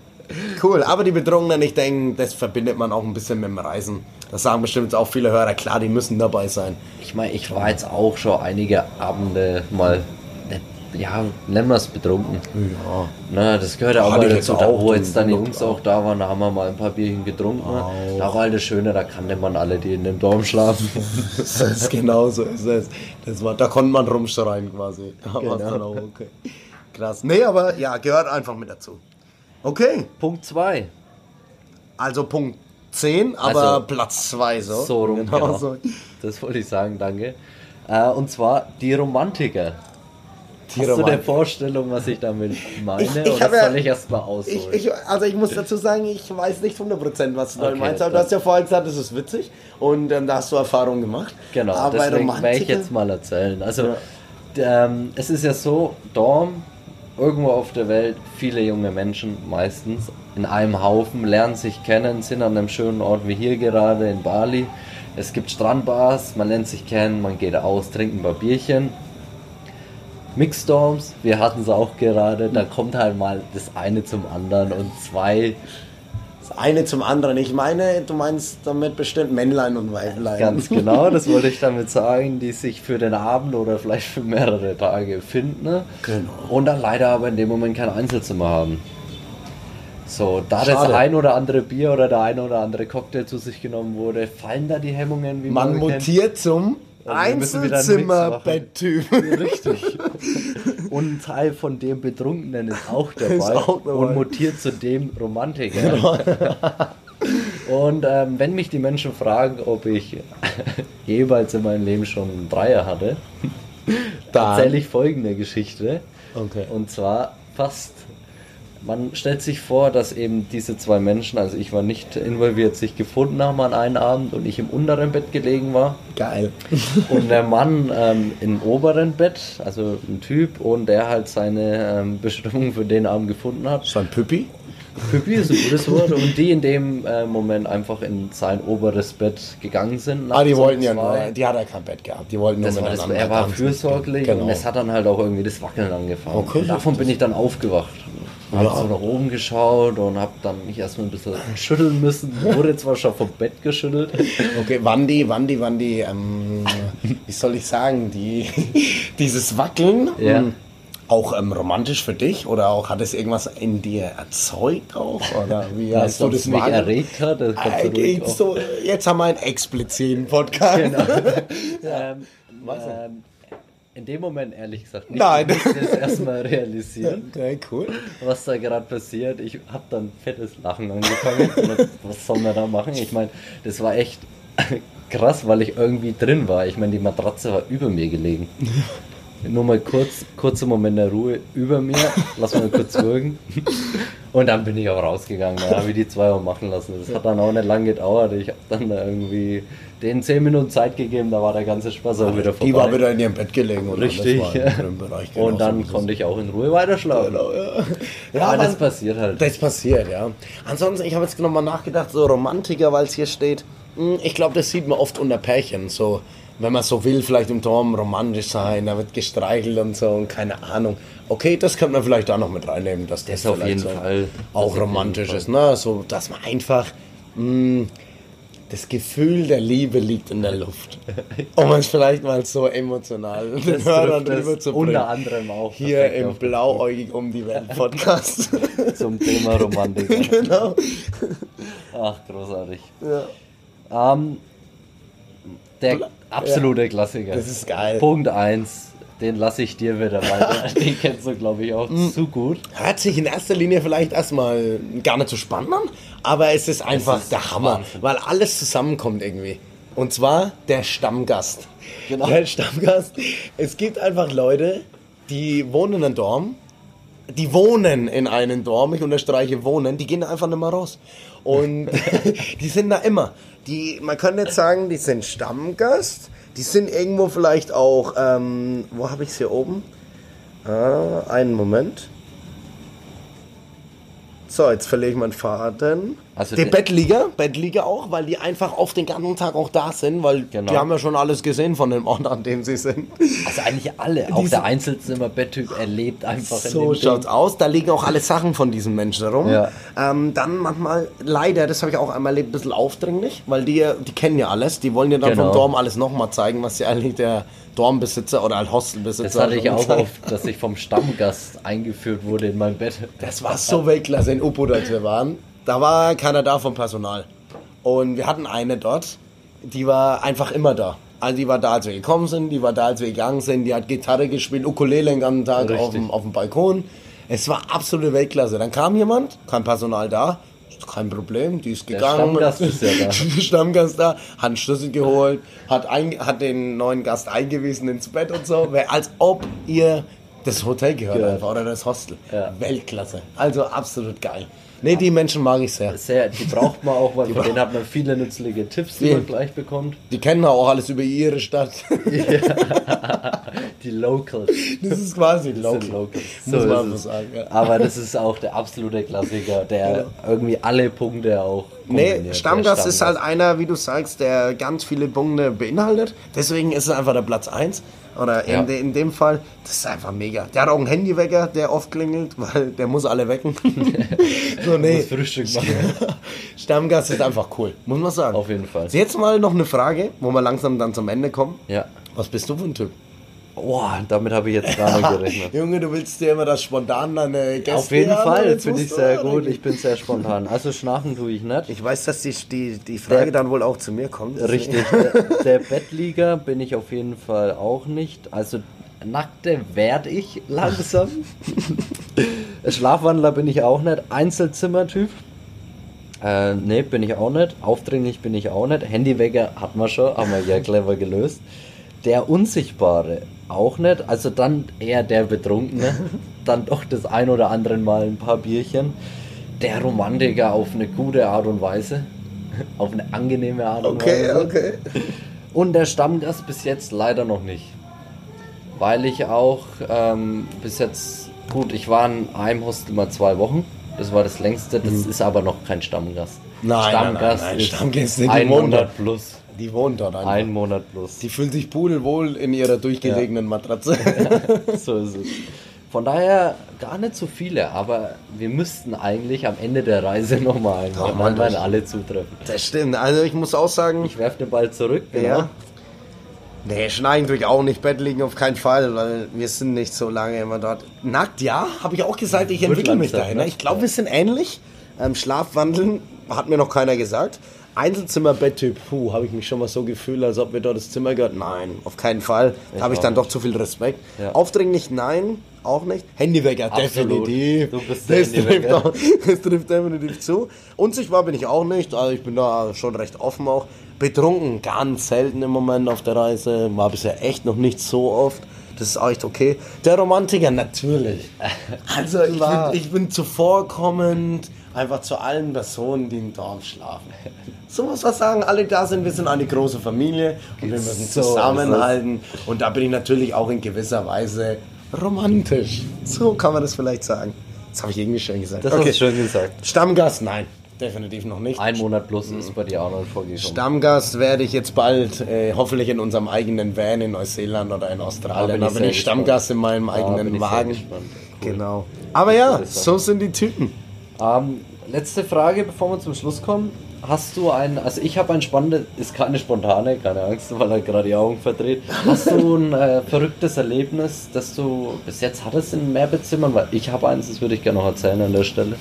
Cool, aber die Betrunkenen, ich denke, das verbindet man auch ein bisschen mit dem Reisen. Das sagen bestimmt auch viele Hörer, klar, die müssen dabei sein. Ich meine, ich war jetzt auch schon einige Abende mal, ja, nennen wir es betrunken. Ja. Na, das gehört ja auch mal dazu, da wo jetzt dann die Jungs auch da waren, da haben wir mal ein paar Bierchen getrunken. Auch. Da war halt das Schöne, da kannte man alle, die in dem Dorm schlafen. Das ist genau so ist es. Das war, da konnte man rumschreien quasi. Da Genau. dann auch okay. Krass. Nee, aber ja, gehört einfach mit dazu. Okay, Punkt 2. also Punkt 10, aber Also, Platz 2 so. So rum, genau. so. Das wollte ich sagen, danke. Äh, und zwar die Romantiker. Hast du eine Vorstellung, was ich damit meine? Ich- ich oder ja- soll ich erst mal Ich, ausholen? ich, also ich muss dazu sagen, ich weiß nicht 100% was du damit Okay, meinst, aber du hast ja vorher gesagt, das ist witzig und ähm, da hast du Erfahrungen gemacht. Genau, aber deswegen werde ich jetzt mal erzählen. Also, ähm, es ist ja so, Dorm, irgendwo auf der Welt, viele junge Menschen meistens in einem Haufen, lernen sich kennen, sind an einem schönen Ort wie hier gerade in Bali. Es gibt Strandbars, man lernt sich kennen, man geht aus, trinkt ein paar Bierchen. Mixstorms, wir hatten es auch gerade, da kommt halt mal das eine zum anderen und zwei Das eine zum anderen. Ich meine, du meinst damit bestimmt Männlein und Weiblein. Ganz genau, das wollte ich damit sagen, die sich für den Abend oder vielleicht für mehrere Tage finden ne? Genau. und dann leider aber in dem Moment kein Einzelzimmer haben. So, da das Schade. ein oder andere Bier oder der ein oder andere Cocktail zu sich genommen wurde, fallen da die Hemmungen, wie Man man, kennt. mutiert zum Also. Einzelzimmer-Betttyp. Richtig. Und ein Teil von dem Betrunkenen ist auch dabei, Ist auch dabei. und mutiert zu dem Romantiker. und ähm, wenn mich die Menschen fragen, ob ich jeweils in meinem Leben schon einen Dreier hatte, Dann- erzähle ich folgende Geschichte. Okay. Und zwar fast. Man stellt sich vor, dass eben diese zwei Menschen, also ich war nicht involviert, sich gefunden haben an einem Abend und ich im unteren Bett gelegen war. Geil. Und der Mann ähm, im oberen Bett, also ein Typ, und der halt seine ähm, Bestimmung für den Abend gefunden hat. So ein Püppi? Püppi ist ein gutes Wort. Und die in dem äh, Moment einfach in sein oberes Bett gegangen sind. Ah, die wollten ja nur, die hat ja kein Bett gehabt. Die wollten nur war das, miteinander er war fürsorglich Genau. und es hat dann halt auch irgendwie das Wackeln angefangen. Okay, und davon bin ich dann aufgewacht. Hab Ja. so nach oben geschaut und hab dann mich erstmal ein bisschen schütteln müssen. Wurde zwar schon vom Bett geschüttelt. Okay, wann die, wann die, wann die, ähm, wie soll ich sagen, die, dieses Wackeln, Ja. ähm, auch ähm, romantisch für dich oder auch hat es irgendwas in dir erzeugt auch oder wie hast du ob das mich erregt hat. Das du auch- so, jetzt haben wir einen expliziten Podcast. Genau. ähm, in dem Moment ehrlich gesagt nicht. Nein. Ich musste es erstmal realisieren, Okay, cool. was da gerade passiert. Ich habe dann fettes Lachen angefangen. was soll man da machen? Ich meine, das war echt krass, weil ich irgendwie drin war. Ich meine, die Matratze war über mir gelegen. Nur mal kurz, kurzer Moment der Ruhe über mir. Lass mal kurz würgen. Und dann bin ich auch rausgegangen. Da habe ich die zwei auch machen lassen. Das hat dann auch nicht lange gedauert. Ich habe dann da irgendwie den 10 Minuten Zeit gegeben. Da war der ganze Spaß auch wieder vorbei. Die war wieder in ihrem Bett gelegen oder Richtig. Bereich Und dann genauso. konnte ich auch in Ruhe weiterschlafen. Genau, ja. Ja, aber das passiert halt. Das passiert, ja. Ansonsten, ich habe jetzt nochmal nachgedacht, so Romantiker, weil es hier steht. hm, Ich glaube, das sieht man oft unter Pärchen. So, wenn man so will, vielleicht im Turm romantisch sein, da wird gestreichelt und so und keine Ahnung. Okay, das könnte man vielleicht auch noch mit reinnehmen, dass das, Das auf vielleicht jeden so Fall. Auch romantisch ist. Ne? So, dass man einfach. hm, das Gefühl der Liebe liegt in der Luft. Um es vielleicht mal so emotional den Das Hörern drüber zu bringen. unter anderem auch Hier im Blauäugig um die Welt Podcast. zum Thema Romantik. genau. Ach, großartig. Ja. Ähm, der absolute Klassiker. Das ist geil. Punkt 1. Den lasse ich dir wieder weiter. Den kennst du, glaube ich, auch Mm. zu gut. Hört sich in erster Linie vielleicht erstmal gar nicht so spannend an, aber es ist einfach ist der Hammer, Wahnsinn. weil alles zusammenkommt irgendwie. Und zwar der Stammgast. Genau. Der Stammgast. Es gibt einfach Leute, die wohnen in einem Dorm, die wohnen in einem Dorm, ich unterstreiche wohnen, die gehen einfach nicht mehr raus. Und die sind da immer. Die, man könnte jetzt sagen, die sind Stammgast, die sind irgendwo vielleicht auch, ähm, wo habe ich es hier oben? Ah, einen Moment. So, jetzt verlege ich meinen Faden. Also die Bettliga, Bettliga auch, weil die einfach oft den ganzen Tag auch da sind, weil Genau. die haben ja schon alles gesehen von dem Ort, an dem sie sind. Also eigentlich alle. Auch Diese- der Einzelzimmer-Betttyp erlebt einfach in So schaut's Ding. aus. Da liegen auch alle Sachen von diesen Menschen rum. Ja. Ähm, dann manchmal, leider, das habe ich auch einmal erlebt, ein bisschen aufdringlich, weil die, die kennen ja alles. Die wollen ja dann Genau. vom Dorm alles nochmal zeigen, was ja eigentlich der Dormbesitzer oder halt Hostelbesitzer Das hatte ich auch oft, dass ich vom Stammgast eingeführt wurde in mein Bett. Das war so Weltklasse in Ubud, als wir waren. Da war keiner da vom Personal. Und wir hatten eine dort, die war einfach immer da. Also die war da, als wir gekommen sind, die war da, als wir gegangen sind, die hat Gitarre gespielt, Ukulele den ganzen Tag Richtig. auf dem, auf dem Balkon. Es war absolute Weltklasse. Dann kam jemand, kein Personal da, kein Problem, die ist Der gegangen. Stammgast ist ja da. Stammgast da, hat einen Schlüssel geholt, hat, ein, hat den neuen Gast eingewiesen ins Bett und so, als ob ihr Das Hotel gehört Gehört. einfach oder das Hostel. Ja. Weltklasse. Also absolut geil. Nee, die Menschen mag ich sehr. Sehr, die braucht man auch, weil von bra- denen hat man viele nützliche Tipps, die Viel. man gleich bekommt. Die kennen auch alles über ihre Stadt. Die Locals. Das ist quasi Das local. Locals. Muss So man ist sagen. Ja. Aber das ist auch der absolute Klassiker, der irgendwie alle Punkte auch. Nee, Stammgast ist halt einer, wie du sagst, der ganz viele Punkte beinhaltet. Deswegen ist es einfach der Platz 1. Oder in, Ja. de, in dem Fall, das ist einfach mega. Der hat auch einen Handywecker, der oft klingelt, weil der muss alle wecken. so, nee. Muss Frühstück machen. Stammgast ist einfach cool, muss man sagen. Auf jeden Fall. Jetzt mal noch eine Frage, wo wir langsam dann zum Ende kommen. Ja. Was bist du für ein Typ? Boah, damit habe ich jetzt gar nicht gerechnet. Junge, du willst dir immer das spontan deine Gäste Auf jeden Fall, jetzt finde ich sehr gut. Ich bin sehr spontan. Also schnarchen tue ich nicht. Ich weiß, dass die, die, die Frage Der- dann wohl auch zu mir kommt. Richtig. Der, der Bettlieger bin ich auf jeden Fall auch nicht. Also Nackte werde ich langsam. Schlafwandler bin ich auch nicht. Einzelzimmertyp. Äh, nee, bin ich auch nicht. Aufdringlich bin ich auch nicht. Handywecker hatten wir schon, haben wir ja clever gelöst. Der Unsichtbare auch nicht. Also dann eher der Betrunkene. dann doch das ein oder andere Mal ein paar Bierchen. Der Romantiker auf eine gute Art und Weise. Auf eine angenehme Art und Okay, Weise. okay. Und der Stammgast bis jetzt leider noch nicht. Weil ich auch ähm, bis jetzt, gut, ich war in einem Hostel mal zwei Wochen. Das war das längste, das ist aber noch kein Stammgast. Mhm. Nein, Stammgast nein, nein, nein, ist Stammgäste, die ein wohnen Monat dort. plus. Die wohnt dort einfach. Ein Monat plus. Die fühlt sich pudelwohl in ihrer durchgelegenen Matratze. so ist es. Von daher gar nicht so viele, aber wir müssten eigentlich am Ende der Reise nochmal Doch, einmal, das- alle zutreffen. Das stimmt. Also ich muss auch sagen, Ich werfe den Ball zurück, genau. ja. Nee, schneiden tue ich auch nicht, Bett liegen auf keinen Fall, weil wir sind nicht so lange immer dort. Nackt, ja, habe ich auch gesagt, ich entwickle mich dahin. ne? Ich glaube, wir sind ähnlich. Ähm, Schlafwandeln hat mir noch keiner gesagt. Einzelzimmer, Betttyp, puh, habe ich mich schon mal so gefühlt, als ob mir dort das Zimmer gehört. Nein, auf keinen Fall. Da habe ich auch dann doch zu viel Respekt. Ja. Aufdringlich, nein, auch nicht. Handywecker, Absolut. definitiv. Du bist der das, trifft auch, das trifft definitiv zu. Unsichtbar bin ich auch nicht, also ich bin da schon recht offen auch. Betrunken, ganz selten im Moment auf der Reise, war bisher echt noch nicht so oft. Das ist echt okay. Der Romantiker, natürlich. Also ich bin, ich bin zuvorkommend, einfach zu allen Personen, die im Dorf schlafen. So muss man sagen, alle da sind, wir sind eine große Familie und wir müssen So zusammenhalten. Und da bin ich natürlich auch in gewisser Weise romantisch. So kann man das vielleicht sagen. Das habe ich irgendwie schön gesagt. Das hast du schön gesagt. Stammgast, nein, definitiv noch nicht. Ein Monat plus ist bei dir auch noch vorgekommen. Stammgast werde ich jetzt bald, äh, hoffentlich in unserem eigenen Van in Neuseeland oder in Da Australien. bin Da ich bin sehr ich Stammgast in meinem Da bin eigenen Wagen. gespannt. Cool. Genau. Aber ja, so sind die Typen. Ähm, letzte Frage, bevor wir zum Schluss kommen. Hast du ein, also ich habe ein spannendes, ist keine spontane, keine Angst, weil er gerade die Augen verdreht. Hast du ein äh, verrücktes Erlebnis, das du bis jetzt hattest in Mehrbettzimmern? Weil ich habe eins, das würde ich gerne noch erzählen an der Stelle.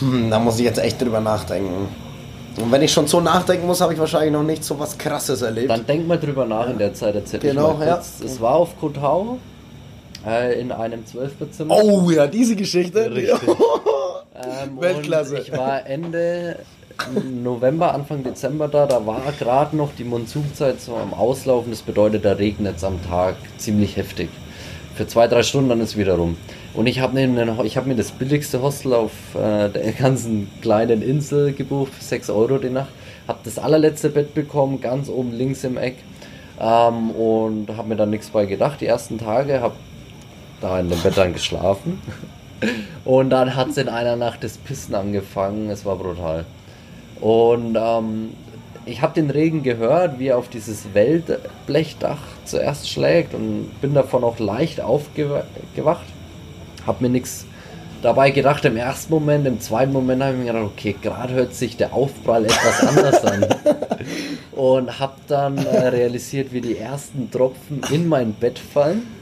Hm, da muss ich jetzt echt drüber nachdenken. Und wenn ich schon so nachdenken muss, habe ich wahrscheinlich noch nicht so was Krasses erlebt. Dann denk mal drüber nach in der Zeit, erzähl Genau, ich mal ja. kurz. Es war auf Kotau, äh, in einem Zwölfbettzimmer. oh ja, diese Geschichte. Richtig. Ähm, Weltklasse. Ich war Ende November, Anfang Dezember da. Da war gerade noch die Monsunzeit so am Auslaufen. Das bedeutet, da regnet es am Tag ziemlich heftig. Für zwei, drei Stunden dann ist wieder rum. Und ich habe hab mir das billigste Hostel auf äh, der ganzen kleinen Insel gebucht für 6 Euro die Nacht. Habe das allerletzte Bett bekommen, ganz oben links im Eck. Ähm, und habe mir dann nichts bei gedacht. Die ersten Tage habe da in dem Bett dann geschlafen. Und dann hat es in einer Nacht das Pissen angefangen. Es war brutal. Und ähm, ich habe den Regen gehört, wie er auf dieses Weltblechdach zuerst schlägt und bin davon auch leicht aufgewacht. Hab mir nichts dabei gedacht im ersten Moment. Im zweiten Moment habe ich mir gedacht, okay, gerade hört sich der Aufprall etwas anders an. Und habe dann äh, realisiert, wie die ersten Tropfen in mein Bett fallen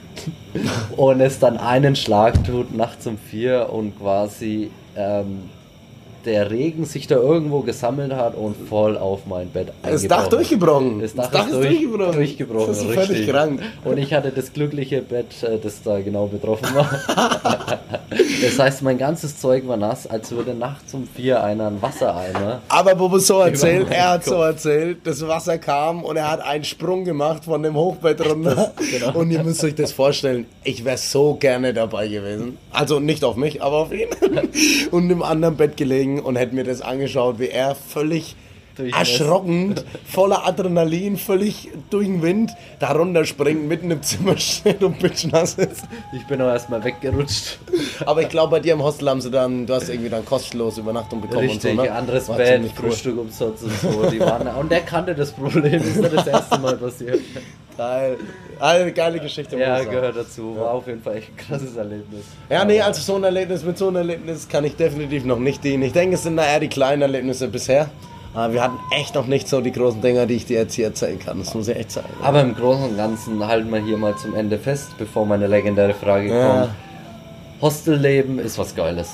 und es dann einen Schlag tut nachts um vier und quasi ähm, der Regen sich da irgendwo gesammelt hat und voll auf mein Bett Das Dach durchgebrochen. Das Dach, ist, durch, durchgebrochen. durchgebrochen. Das ist richtig. völlig krank. Und ich hatte das glückliche Bett, äh, das da genau betroffen war. das heißt, mein ganzes Zeug war nass, als würde nachts um vier einer einen Wassereimer. Aber Bobo so erzählt, er hat so erzählt, das Wasser kam und er hat einen Sprung gemacht von dem Hochbett runter. Das, genau. Und ihr müsst euch das vorstellen, ich wäre so gerne dabei gewesen. Also nicht auf mich, aber auf ihn. Und im anderen Bett gelegen und hätte mir das angeschaut, wie er völlig erschrockend, voller Adrenalin, völlig durch den Wind, da runterspringt, mitten im Zimmer steht und bitchnass ist. Ich bin auch erstmal weggerutscht. Aber ich glaube, bei dir im Hostel haben sie dann, du hast irgendwie dann kostenlos Übernachtung bekommen Richtig, und so, ne? anderes War Bett, Frühstück cool. umsonst und so. Die waren, und der kannte das Problem, das ist ja das erste Mal passiert. Geil. Eine geile Geschichte. Ja, gehört dazu. War auf jeden Fall echt ein krasses Erlebnis. Ja, nee, also so ein Erlebnis, mit so einem Erlebnis kann ich definitiv noch nicht dienen. Ich denke, es sind eher die kleinen Erlebnisse bisher. Aber wir hatten echt noch nicht so die großen Dinger, die ich dir jetzt hier erzählen kann. Das muss ich echt sagen. Aber im Großen und Ganzen halten wir hier mal zum Ende fest, bevor meine legendäre Frage ja. kommt. Hostelleben ist was Geiles.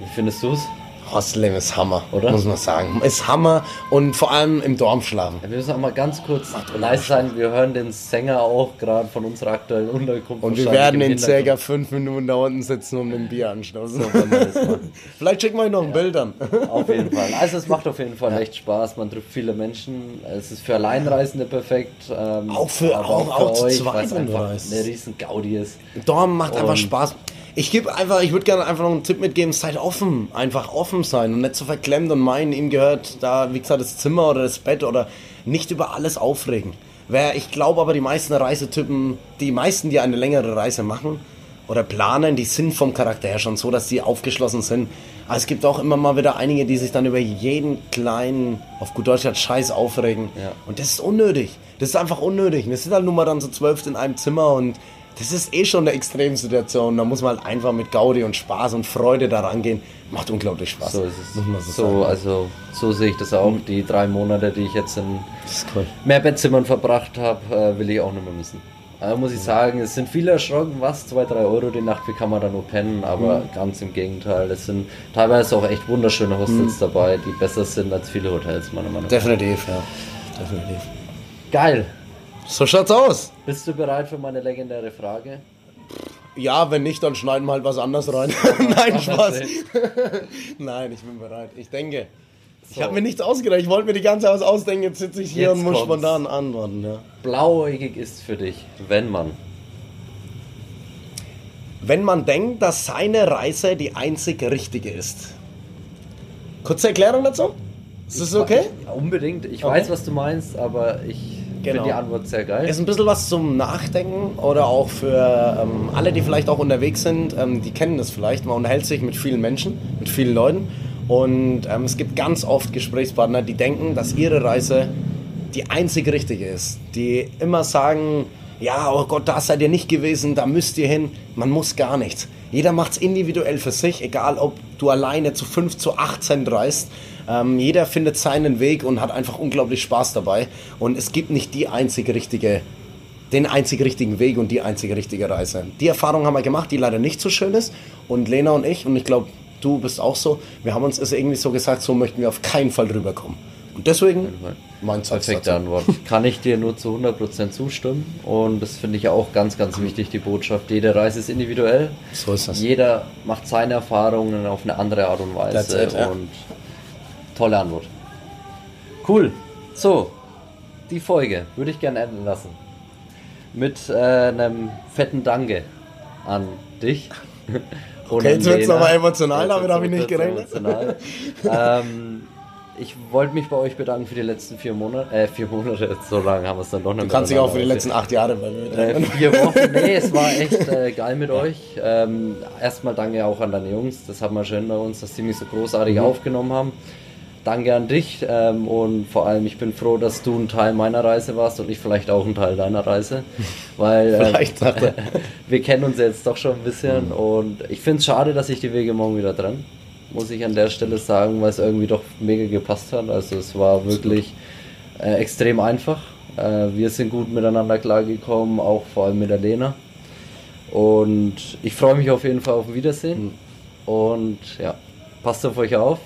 Wie findest du es? Hostleben ist Hammer, oder? Muss man sagen. Ist Hammer und vor allem im Dorm schlafen. Ja, wir müssen auch mal ganz kurz nice sein. Wir hören den Sänger auch gerade von unserer aktuellen Unterkunft. Und wir werden in circa fünf Minuten da unten sitzen und ein Bier anschließen. Vielleicht schicken wir euch noch ein Bild an. Auf jeden Fall. Also es macht auf jeden Fall echt Spaß. Man trifft viele Menschen. Es ist für Alleinreisende perfekt. Ähm, auch für, auch, auch, für auch euch, weil es einfach eine riesen Gaudi ist. Dorm macht und einfach Spaß. Ich gebe einfach, ich würde gerne einfach noch einen Tipp mitgeben, seid offen, einfach offen sein und nicht so verklemmt und meinen, ihm gehört da, wie gesagt, das Zimmer oder das Bett oder nicht über alles aufregen. Wer, ich glaube aber, die meisten Reisetypen, die meisten, die eine längere Reise machen oder planen, die sind vom Charakter her schon so, dass sie aufgeschlossen sind. Aber es gibt auch immer mal wieder einige, die sich dann über jeden kleinen, auf gut Deutsch, Scheiß aufregen. Ja. Und das ist unnötig. Das ist einfach unnötig. Wir sind halt nun mal dann so zwölf in einem Zimmer und das ist eh schon eine Extremsituation. Da muss man halt einfach mit Gaudi und Spaß und Freude daran gehen. Macht unglaublich Spaß. So ist es. Muss man so, so also so sehe ich das auch. Mhm. Die drei Monate, die ich jetzt in cool. Mehrbettzimmern verbracht habe, äh, will ich auch nicht mehr missen. Also muss ich sagen, es sind viele erschrocken, was, 2, 3 Euro die Nacht, wie kann man da nur pennen, aber mhm. ganz im Gegenteil, es sind teilweise auch echt wunderschöne Hostels mhm. dabei, die besser sind als viele Hotels, meiner Meinung nach. Definitiv, ja. Definitiv. Geil, so schaut's aus. Bist du bereit für meine legendäre Frage? Ja, wenn nicht, dann schneiden wir halt was anderes rein. Nein, Spaß. Nein, ich bin bereit. Ich denke. So. Ich habe mir nichts ausgedacht. Ich wollte mir die ganze Zeit was ausdenken. Jetzt sitze ich hier Jetzt und muss kommt's. spontan antworten. Ja. Blauäugig ist für dich, wenn man. Wenn man denkt, dass seine Reise die einzig richtige ist. Kurze Erklärung dazu? Ist das okay? Ja, unbedingt. Ich okay. weiß, was du meinst, aber ich Genau. Finde die Antwort sehr geil. Ist ein bisschen was zum Nachdenken oder auch für ähm, alle, die vielleicht auch unterwegs sind, ähm, die kennen das vielleicht. Man unterhält sich mit vielen Menschen, mit vielen Leuten und ähm, es gibt ganz oft Gesprächspartner, die denken, dass ihre Reise die einzig richtige ist. Die immer sagen, ja, oh Gott, da seid ihr nicht gewesen, da müsst ihr hin. Man muss gar nichts. Jeder macht es individuell für sich, egal ob du alleine zu 5, zu 18 reist ähm, jeder findet seinen Weg und hat einfach unglaublich Spaß dabei. Und es gibt nicht die einzige richtige, den einzig richtigen Weg und die einzige richtige Reise. Die Erfahrung haben wir gemacht, die leider nicht so schön ist. Und Lena und ich, und ich glaube, du bist auch so, wir haben uns irgendwie so gesagt, so möchten wir auf keinen Fall drüber kommen. Und deswegen mein Perfekte Antwort. Kann ich dir nur zu 100% zustimmen. Und das finde ich auch ganz, ganz wichtig, die Botschaft. Jede Reise ist individuell. So ist das. Jeder macht seine Erfahrungen auf eine andere Art und Weise. It, ja. Und Tolle Antwort. Cool. So, die Folge würde ich gerne enden lassen. Mit äh, einem fetten Danke an dich. okay, jetzt wird es nochmal emotional, damit habe ich nicht gerechnet. ähm, ich wollte mich bei euch bedanken für die letzten vier Monate. Äh, vier Monate, so lange haben wir es dann doch noch Du kannst dich auch für die letzten acht Jahre bei mir äh, Vier Wochen, nee, es war echt äh, geil mit euch. Ähm, erstmal danke auch an deine Jungs, das hat man schön bei uns, dass sie mich so großartig mhm. aufgenommen haben danke an dich ähm, und vor allem ich bin froh, dass du ein Teil meiner Reise warst und ich vielleicht auch ein Teil deiner Reise, weil äh, wir kennen uns jetzt doch schon ein bisschen mhm. und ich finde es schade, dass sich die Wege morgen wieder trennen, muss ich an der Stelle sagen, weil es irgendwie doch mega gepasst hat. Also es war wirklich äh, extrem einfach. Äh, wir sind gut miteinander klargekommen, auch vor allem mit der Lena. Und ich freue mich auf jeden Fall auf ein Wiedersehen. Mhm. Und ja, passt auf euch auf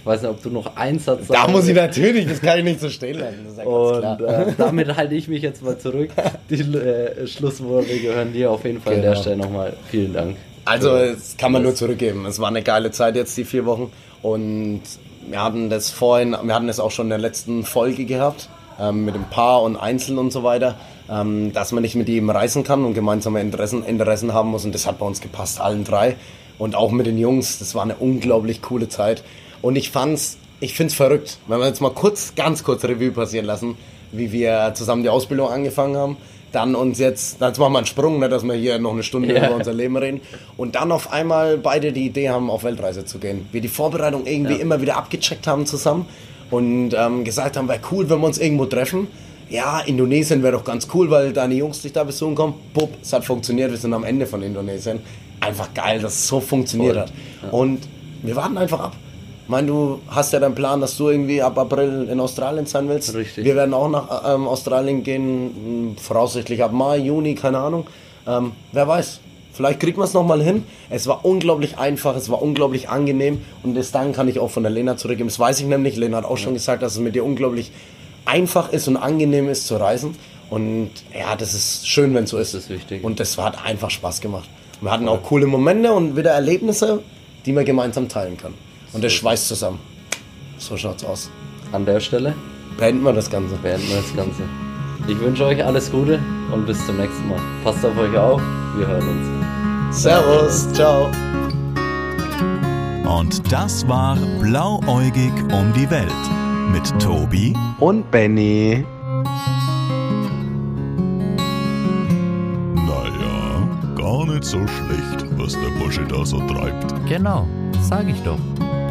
Ich weiß nicht, ob du noch einen Satz Da muss ich natürlich, das kann ich nicht so stehen lassen. Das ist ja ganz Und klar. äh, damit halte ich mich jetzt mal zurück. Die äh, Schlussworte gehören dir auf jeden Fall an der Genau. Stelle nochmal. Vielen Dank. Also, das kann man nur zurückgeben. Es war eine geile Zeit jetzt, die vier Wochen. Und wir hatten das vorhin, wir hatten das auch schon in der letzten Folge gehabt, ähm, mit dem Paar und Einzeln und so weiter, ähm, dass man nicht mit jedem reisen kann und gemeinsame Interessen, Interessen haben muss. Und das hat bei uns gepasst, allen drei. Und auch mit den Jungs, das war eine unglaublich coole Zeit. Und ich fand's, ich find's verrückt, wenn wir jetzt mal kurz, ganz kurz Revue passieren lassen, wie wir zusammen die Ausbildung angefangen haben. Dann uns jetzt, jetzt machen wir einen Sprung, ne, dass wir hier noch eine Stunde Ja. über unser Leben reden. Und dann auf einmal beide die Idee haben, auf Weltreise zu gehen. Wir die Vorbereitung irgendwie immer wieder abgecheckt haben zusammen und ähm, gesagt haben, wäre cool, wenn wir uns irgendwo treffen. Ja, Indonesien wäre doch ganz cool, weil deine Jungs dich da besuchen kommen. Bupp, es hat funktioniert, wir sind am Ende von Indonesien. Einfach geil, dass es so funktioniert Voll. hat. Und wir warten einfach ab. Ich meine, du hast ja deinen Plan, dass du irgendwie ab April in Australien sein willst. Richtig. Wir werden auch nach ähm, Australien gehen, mh, voraussichtlich ab Mai, Juni, keine Ahnung. Ähm, wer weiß, vielleicht kriegt man es nochmal hin. Es war unglaublich einfach, es war unglaublich angenehm und das Dank kann ich auch von der Lena zurückgeben. Das weiß ich nämlich. Lena hat auch schon gesagt, dass es mit dir unglaublich einfach ist und angenehm ist zu reisen. Und ja, das ist schön, wenn es so ist. Das ist wichtig. Und das hat einfach Spaß gemacht. Wir hatten auch coole Momente und wieder Erlebnisse, die man gemeinsam teilen kann. Und das schweißt zusammen. So schaut's aus. An der Stelle Beenden wir das Ganze. beenden wir das Ganze. Ich wünsche euch alles Gute und bis zum nächsten Mal. Passt auf euch auf. Wir hören uns. Servus, ciao. Und das war Blauäugig um die Welt mit Tobi Und Benny. Naja, gar nicht so schlecht, was der Bursche da so treibt. Genau, sag ich doch.